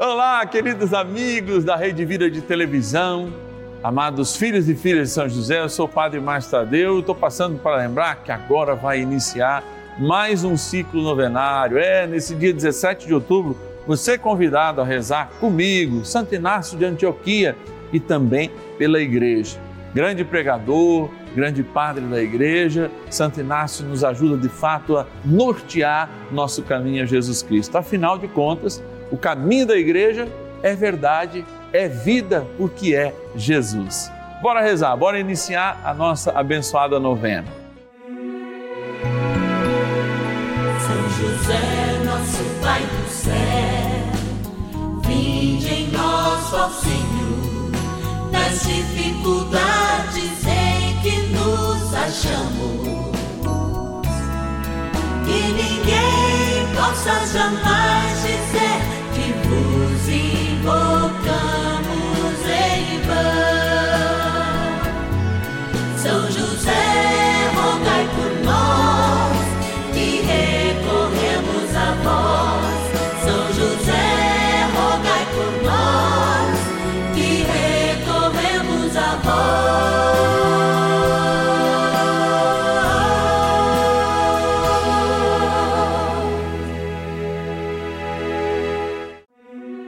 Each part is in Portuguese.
Olá, queridos amigos da Rede Vida de Televisão, amados filhos e filhas de São José, eu sou o Padre Márcio Tadeu, estou passando para lembrar que agora vai iniciar mais um ciclo novenário. É, nesse dia 17 de outubro, você é convidado a rezar comigo, Santo Inácio de Antioquia e também pela igreja. Grande pregador, grande padre da igreja, Santo Inácio nos ajuda de fato a nortear nosso caminho a Jesus Cristo. Afinal de contas, o caminho da igreja é verdade, é vida, porque é Jesus. Bora rezar, bora iniciar a nossa abençoada novena. São José, nosso Pai do céu, vinde em nós, ó Senhor, nas dificuldades em que nos achamos. Que ninguém possa jamais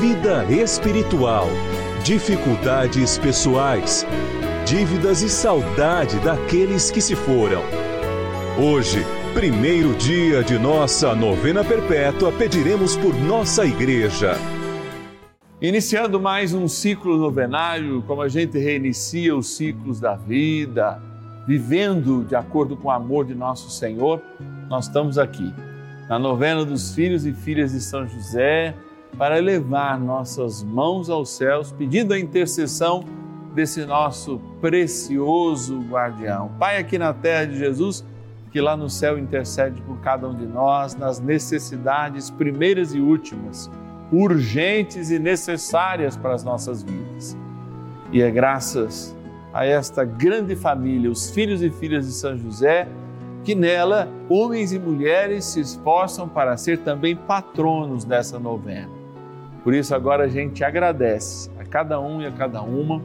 vida espiritual, dificuldades pessoais, dívidas e saudade daqueles que se foram. Hoje, primeiro dia de nossa novena perpétua, pediremos por nossa igreja. Iniciando mais um ciclo novenário, como a gente reinicia os ciclos da vida, vivendo de acordo com o amor de nosso Senhor, nós estamos aqui, na novena dos filhos e filhas de São José para elevar nossas mãos aos céus, pedindo a intercessão desse nosso precioso guardião. Pai, aqui na terra de Jesus, que lá no céu intercede por cada um de nós nas necessidades primeiras e últimas, urgentes e necessárias para as nossas vidas. E é graças a esta grande família, os filhos e filhas de São José, que nela homens e mulheres se esforçam para ser também patronos dessa novena. Por isso, agora a gente agradece a cada um e a cada uma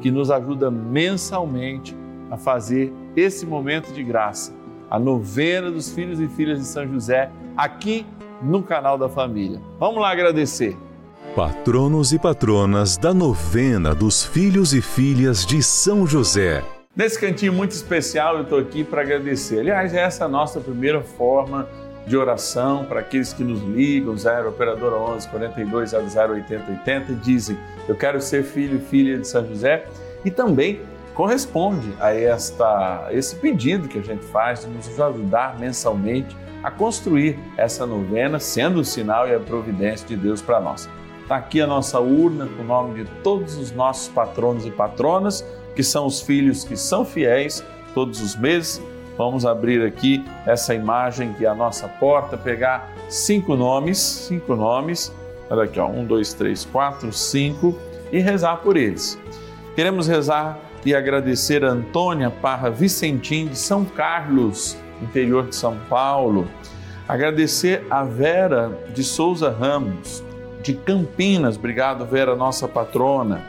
que nos ajuda mensalmente a fazer esse momento de graça, a novena dos filhos e filhas de São José, aqui no canal da família. Vamos lá agradecer. Patronos e patronas da novena dos filhos e filhas de São José. Nesse cantinho muito especial, eu estou aqui para agradecer. Aliás, essa é a nossa primeira forma de oração para aqueles que nos ligam, 0 operadora 11 42 00 80 80 e dizem: "Eu quero ser filho e filha de São José" e também corresponde a esta esse pedido que a gente faz de nos ajudar mensalmente a construir essa novena, sendo o sinal e a providência de Deus para nós. Está aqui a nossa urna com o nome de todos os nossos patronos e patronas, que são os filhos que são fiéis todos os meses Vamos abrir aqui essa imagem que é a nossa porta, pegar cinco nomes, cinco nomes, olha aqui, ó, um, dois, três, quatro, cinco, e rezar por eles. Queremos rezar e agradecer a Antônia Parra Vicentim de São Carlos, interior de São Paulo. Agradecer a Vera de Souza Ramos, de Campinas, obrigado Vera, nossa patrona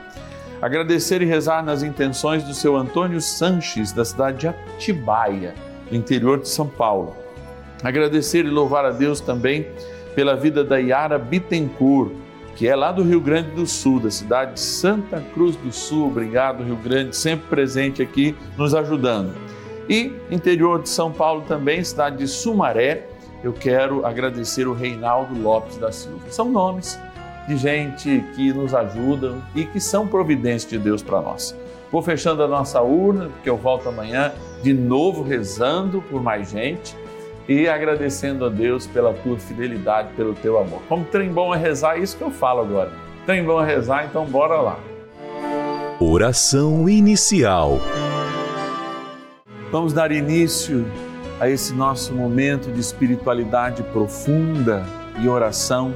agradecer e rezar nas intenções do seu Antônio Sanches, da cidade de Atibaia, no interior de São Paulo. Agradecer e louvar a Deus também pela vida da Yara Bittencourt, que é lá do Rio Grande do Sul, da cidade de Santa Cruz do Sul. Obrigado, Rio Grande, sempre presente aqui, nos ajudando. E interior de São Paulo também, cidade de Sumaré, eu quero agradecer o Reinaldo Lopes da Silva. São nomes de gente que nos ajudam e que são providência de Deus para nós. Vou fechando a nossa urna, porque eu volto amanhã de novo rezando por mais gente e agradecendo a Deus pela tua fidelidade, pelo teu amor. Como trem bom é rezar, é isso que eu falo agora Tem bom rezar, então bora lá. Oração inicial. Vamos dar início a esse nosso momento de espiritualidade profunda e oração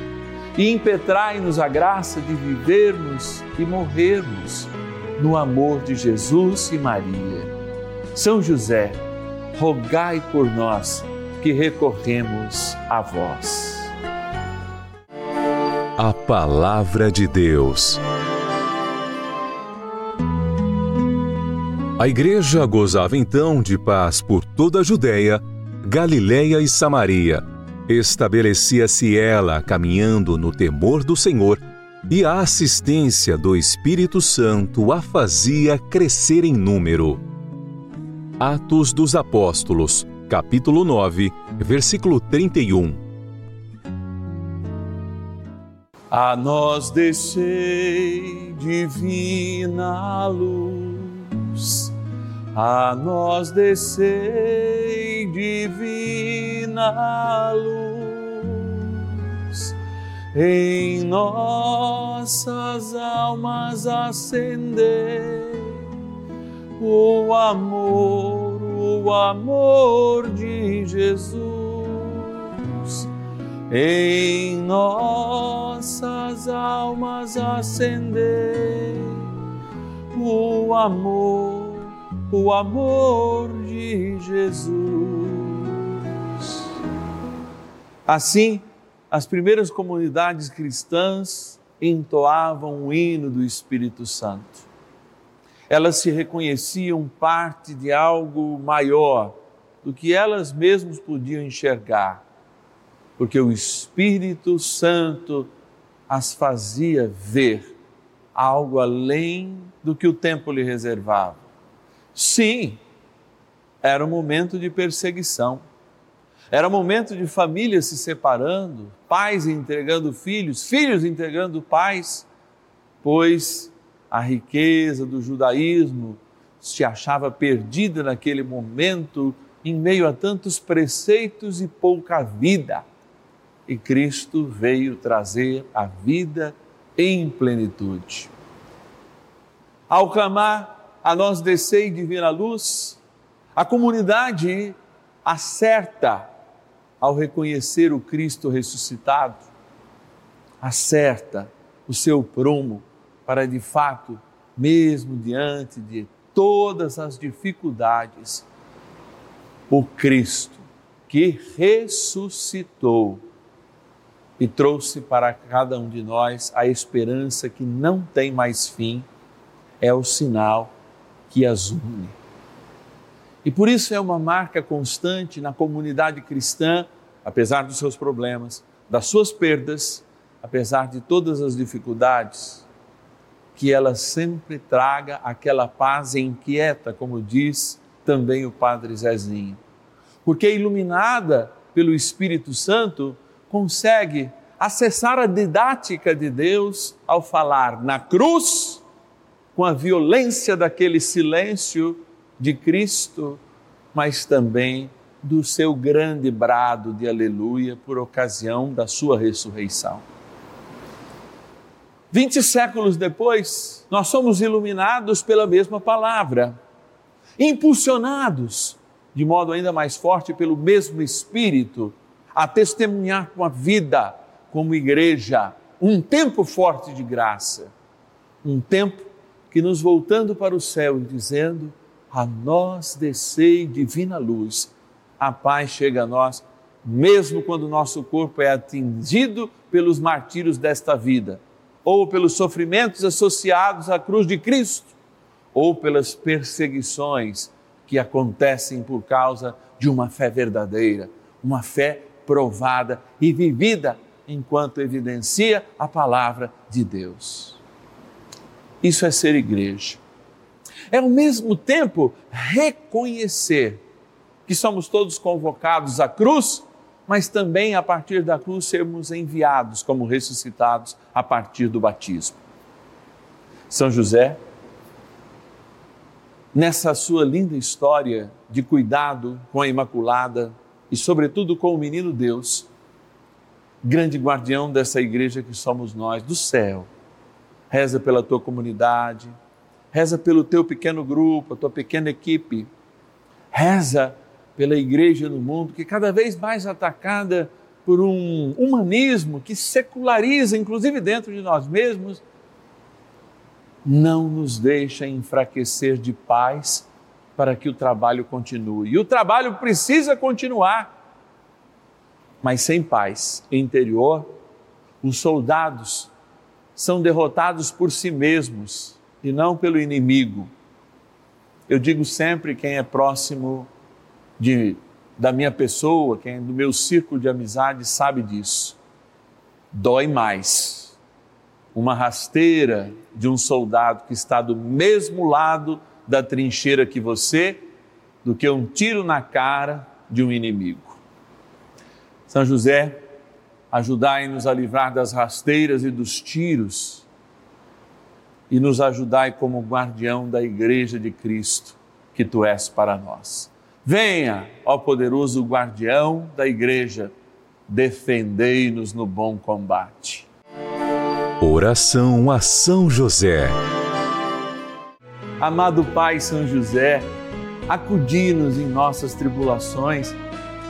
e impetrai-nos a graça de vivermos e morrermos no amor de Jesus e Maria. São José, rogai por nós que recorremos a vós. A Palavra de Deus. A igreja gozava então de paz por toda a Judéia, Galiléia e Samaria estabelecia-se ela caminhando no temor do Senhor e a assistência do Espírito Santo a fazia crescer em número. Atos dos Apóstolos, capítulo 9, versículo 31. A nós descei divina luz, a nós descei divina luz, em nossas almas acender o amor, o amor de Jesus. Em nossas almas acender o amor o amor de Jesus. Assim, as primeiras comunidades cristãs entoavam o hino do Espírito Santo. Elas se reconheciam parte de algo maior do que elas mesmas podiam enxergar, porque o Espírito Santo as fazia ver algo além do que o tempo lhe reservava Sim, era um momento de perseguição. Era um momento de famílias se separando, pais entregando filhos, filhos entregando pais, pois a riqueza do judaísmo se achava perdida naquele momento em meio a tantos preceitos e pouca vida. E Cristo veio trazer a vida em plenitude. Ao clamar, a nós descer divina luz, a comunidade acerta ao reconhecer o Cristo ressuscitado, acerta o seu prumo para de fato, mesmo diante de todas as dificuldades, o Cristo que ressuscitou e trouxe para cada um de nós a esperança que não tem mais fim, é o sinal que as une. E por isso é uma marca constante na comunidade cristã, apesar dos seus problemas, das suas perdas, apesar de todas as dificuldades, que ela sempre traga aquela paz inquieta, como diz também o Padre Zezinho. Porque iluminada pelo Espírito Santo, consegue acessar a didática de Deus ao falar na cruz, com a violência daquele silêncio de Cristo, mas também do seu grande brado de aleluia por ocasião da sua ressurreição. Vinte séculos depois, nós somos iluminados pela mesma palavra, impulsionados de modo ainda mais forte pelo mesmo Espírito, a testemunhar com a vida, como igreja, um tempo forte de graça, um tempo que nos voltando para o céu e dizendo: A nós descei divina luz, a paz chega a nós, mesmo quando o nosso corpo é atingido pelos martírios desta vida ou pelos sofrimentos associados à cruz de Cristo, ou pelas perseguições que acontecem por causa de uma fé verdadeira, uma fé provada e vivida enquanto evidencia a palavra de Deus. Isso é ser igreja. É ao mesmo tempo reconhecer que somos todos convocados à cruz mas também a partir da cruz sermos enviados como ressuscitados a partir do batismo. São José, nessa sua linda história de cuidado com a Imaculada e, sobretudo, com o menino Deus, grande guardião dessa igreja que somos nós, do céu, reza pela tua comunidade, reza pelo teu pequeno grupo, a tua pequena equipe, reza pela igreja no mundo, que cada vez mais atacada por um humanismo que seculariza, inclusive dentro de nós mesmos, não nos deixa enfraquecer de paz para que o trabalho continue. E o trabalho precisa continuar, mas sem paz interior, os soldados são derrotados por si mesmos e não pelo inimigo. Eu digo sempre: quem é próximo de, da minha pessoa, quem é do meu círculo de amizade, sabe disso. Dói mais uma rasteira de um soldado que está do mesmo lado da trincheira que você do que um tiro na cara de um inimigo. São José, ajudai-nos a livrar das rasteiras e dos tiros e nos ajudai como guardião da igreja de Cristo que tu és para nós. Venha, ó poderoso guardião da igreja, defendei-nos no bom combate. Oração a São José. Amado Pai São José, acudi-nos em nossas tribulações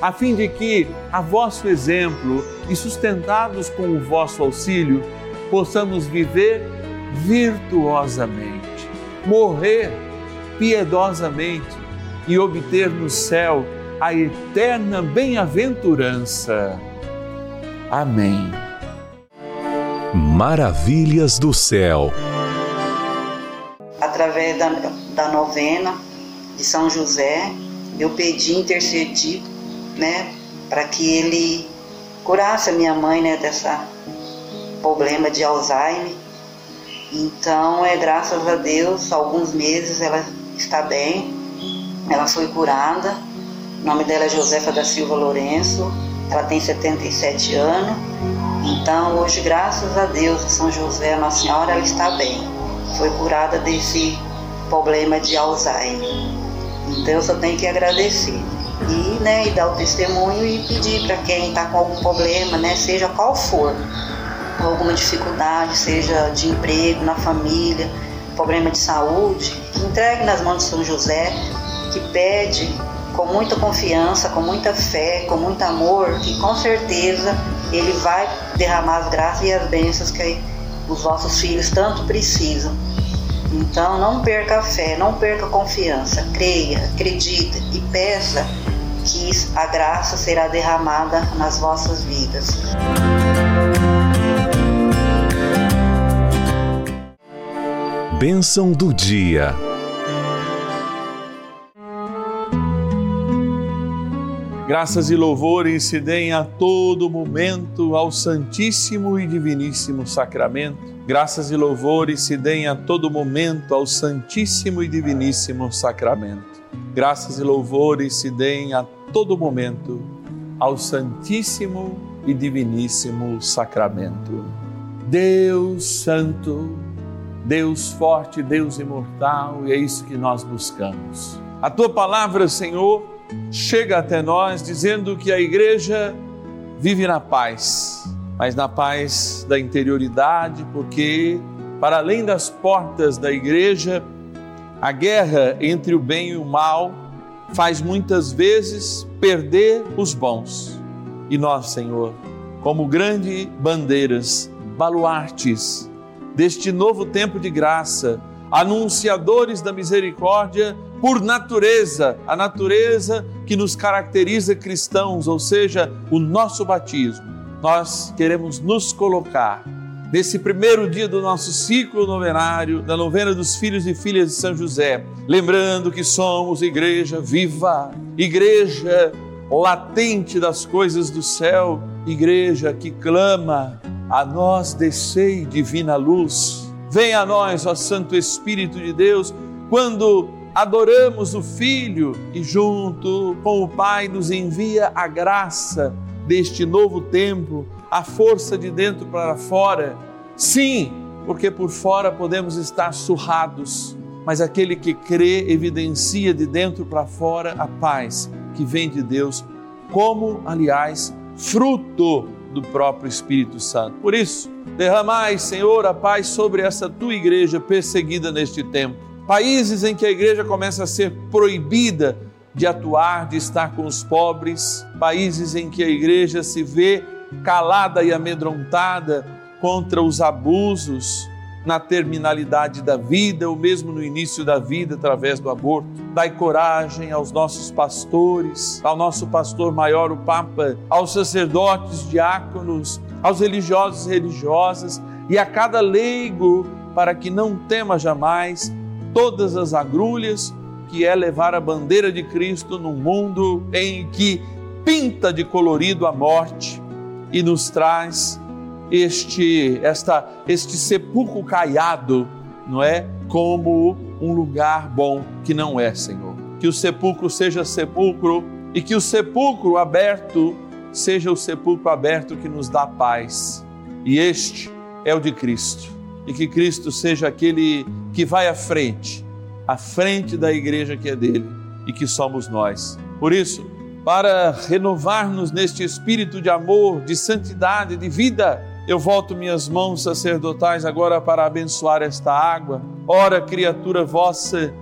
a fim de que, a vosso exemplo e sustentados com o vosso auxílio, possamos viver virtuosamente, morrer piedosamente e obter no céu a eterna bem-aventurança. Amém. Maravilhas do céu. Através da, da novena de São José, eu pedi, intercedi, né, para que ele curasse a minha mãe, né, dessa problema de Alzheimer. Então, é graças a Deus, alguns meses ela está bem, ela foi curada. O nome dela é Josefa da Silva Lourenço, ela tem 77 anos. Então, hoje, graças a Deus, São José, Nossa Senhora, ela está bem. Foi curada desse problema de Alzheimer. Então, eu só tenho que agradecer. E, né, e dar o testemunho e pedir para quem está com algum problema, né, seja qual for, alguma dificuldade, seja de emprego, na família, problema de saúde, que entregue nas mãos de São José, que pede com muita confiança, com muita fé, com muito amor, que com certeza ele vai derramar as graças e as bênçãos que os vossos filhos tanto precisam. Então não perca a fé, não perca a confiança, creia, acredite e peça que a graça será derramada nas vossas vidas. Bênção do dia. Graças e louvores se deem a todo momento ao Santíssimo e Diviníssimo Sacramento. Graças e louvores se deem a todo momento ao Santíssimo e Diviníssimo Sacramento. Graças e louvores se deem a todo momento ao Santíssimo e Diviníssimo Sacramento. Deus Santo, Deus forte, Deus imortal, e é isso que nós buscamos. A tua palavra, Senhor, chega até nós dizendo que a igreja vive na paz, mas na paz da interioridade, porque para além das portas da igreja, a guerra entre o bem e o mal faz muitas vezes perder os bons. E nós, Senhor, como grandes bandeiras, baluartes deste novo tempo de graça, anunciadores da misericórdia por natureza, a natureza que nos caracteriza cristãos, ou seja, o nosso batismo. Nós queremos nos colocar nesse primeiro dia do nosso ciclo novenário, da novena dos filhos e filhas de São José, lembrando que somos igreja viva, igreja latente das coisas do céu, igreja que clama a nós descei divina luz. Venha a nós, ó Santo Espírito de Deus, quando adoramos o Filho e junto com o Pai nos envia a graça deste novo tempo, a força de dentro para fora. Sim, porque por fora podemos estar surrados, mas aquele que crê evidencia de dentro para fora a paz que vem de Deus, como, aliás, fruto do próprio Espírito Santo. Por isso, derramai, Senhor, a paz sobre essa tua igreja perseguida neste tempo. Países em que a igreja começa a ser proibida de atuar, de estar com os pobres, países em que a igreja se vê calada e amedrontada contra os abusos, na terminalidade da vida ou mesmo no início da vida através do aborto. Dai coragem aos nossos pastores, ao nosso pastor maior, o Papa, aos sacerdotes, diáconos, aos religiosos e religiosas e a cada leigo para que não tema jamais todas as agrulhas que é levar a bandeira de Cristo num mundo em que pinta de colorido a morte e nos traz este, esta, este sepulcro caiado, não é? Como um lugar bom que não é, Senhor. Que o sepulcro seja sepulcro e que o sepulcro aberto seja o sepulcro aberto que nos dá paz. E este é o de Cristo. E que Cristo seja aquele que vai à frente, à frente da igreja que é dele e que somos nós. Por isso, para renovar-nos neste espírito de amor, de santidade, de vida, eu volto minhas mãos sacerdotais agora para abençoar esta água. Ora, criatura vossa,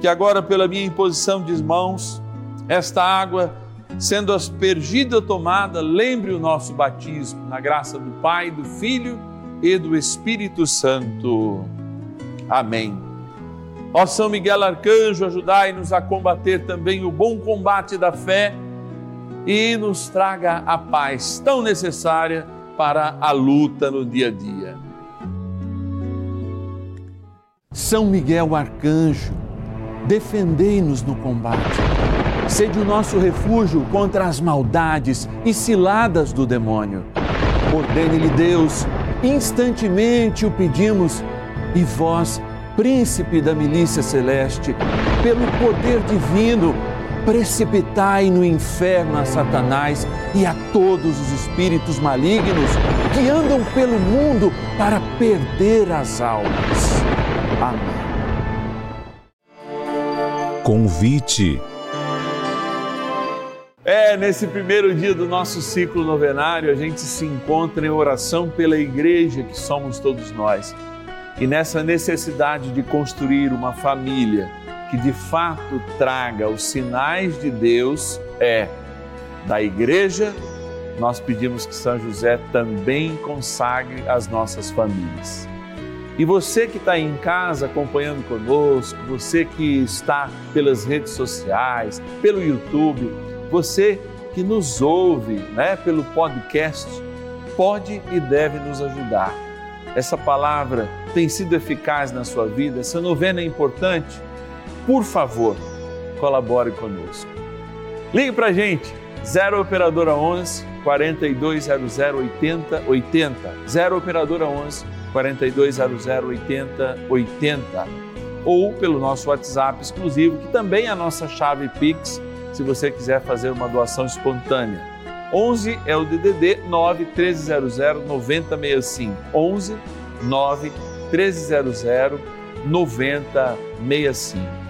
que agora pela minha imposição de mãos, esta água, sendo aspergida tomada, lembre o nosso batismo, na graça do Pai, do Filho e do Espírito Santo. Amém. Ó São Miguel Arcanjo, ajudai-nos a combater também o bom combate da fé e nos traga a paz tão necessária para a luta no dia a dia. São Miguel Arcanjo, defendei-nos no combate. Sede o nosso refúgio contra as maldades e ciladas do demônio. Ordene-lhe Deus, instantemente o pedimos, e vós, príncipe da milícia celeste, pelo poder divino, precipitai no inferno a Satanás e a todos os espíritos malignos que andam pelo mundo para perder as almas. Amém. Convite. É, nesse primeiro dia do nosso ciclo novenário, a gente se encontra em oração pela igreja que somos todos nós. E nessa necessidade de construir uma família que de fato traga os sinais de Deus, é da igreja, nós pedimos que São José também consagre as nossas famílias. E você que está em casa acompanhando conosco, você que está pelas redes sociais, pelo YouTube, você que nos ouve né, pelo podcast, pode e deve nos ajudar. Essa palavra tem sido eficaz na sua vida, essa novena é importante. Por favor, colabore conosco. Ligue para a gente, 0 Operadora 11 4200 80 80. 0 Operadora 11 4200 80 80. Ou pelo nosso WhatsApp exclusivo, que também é a nossa chave Pix, se você quiser fazer uma doação espontânea. 11 é o DDD 9 1300 9065. 11 9 1300 9065.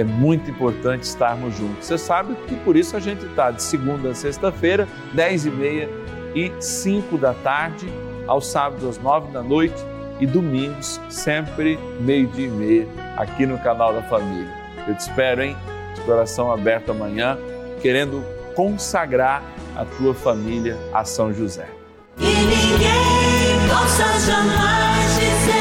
É muito importante estarmos juntos. Você sabe que por isso a gente está de segunda a sexta-feira, 10 e meia e 5 da tarde, aos sábados às 9 da noite e domingos, sempre meio-dia e meia, aqui no canal da Família. Eu te espero, hein? De coração aberto amanhã, querendo consagrar a tua família a São José. E ninguém possa jamais dizer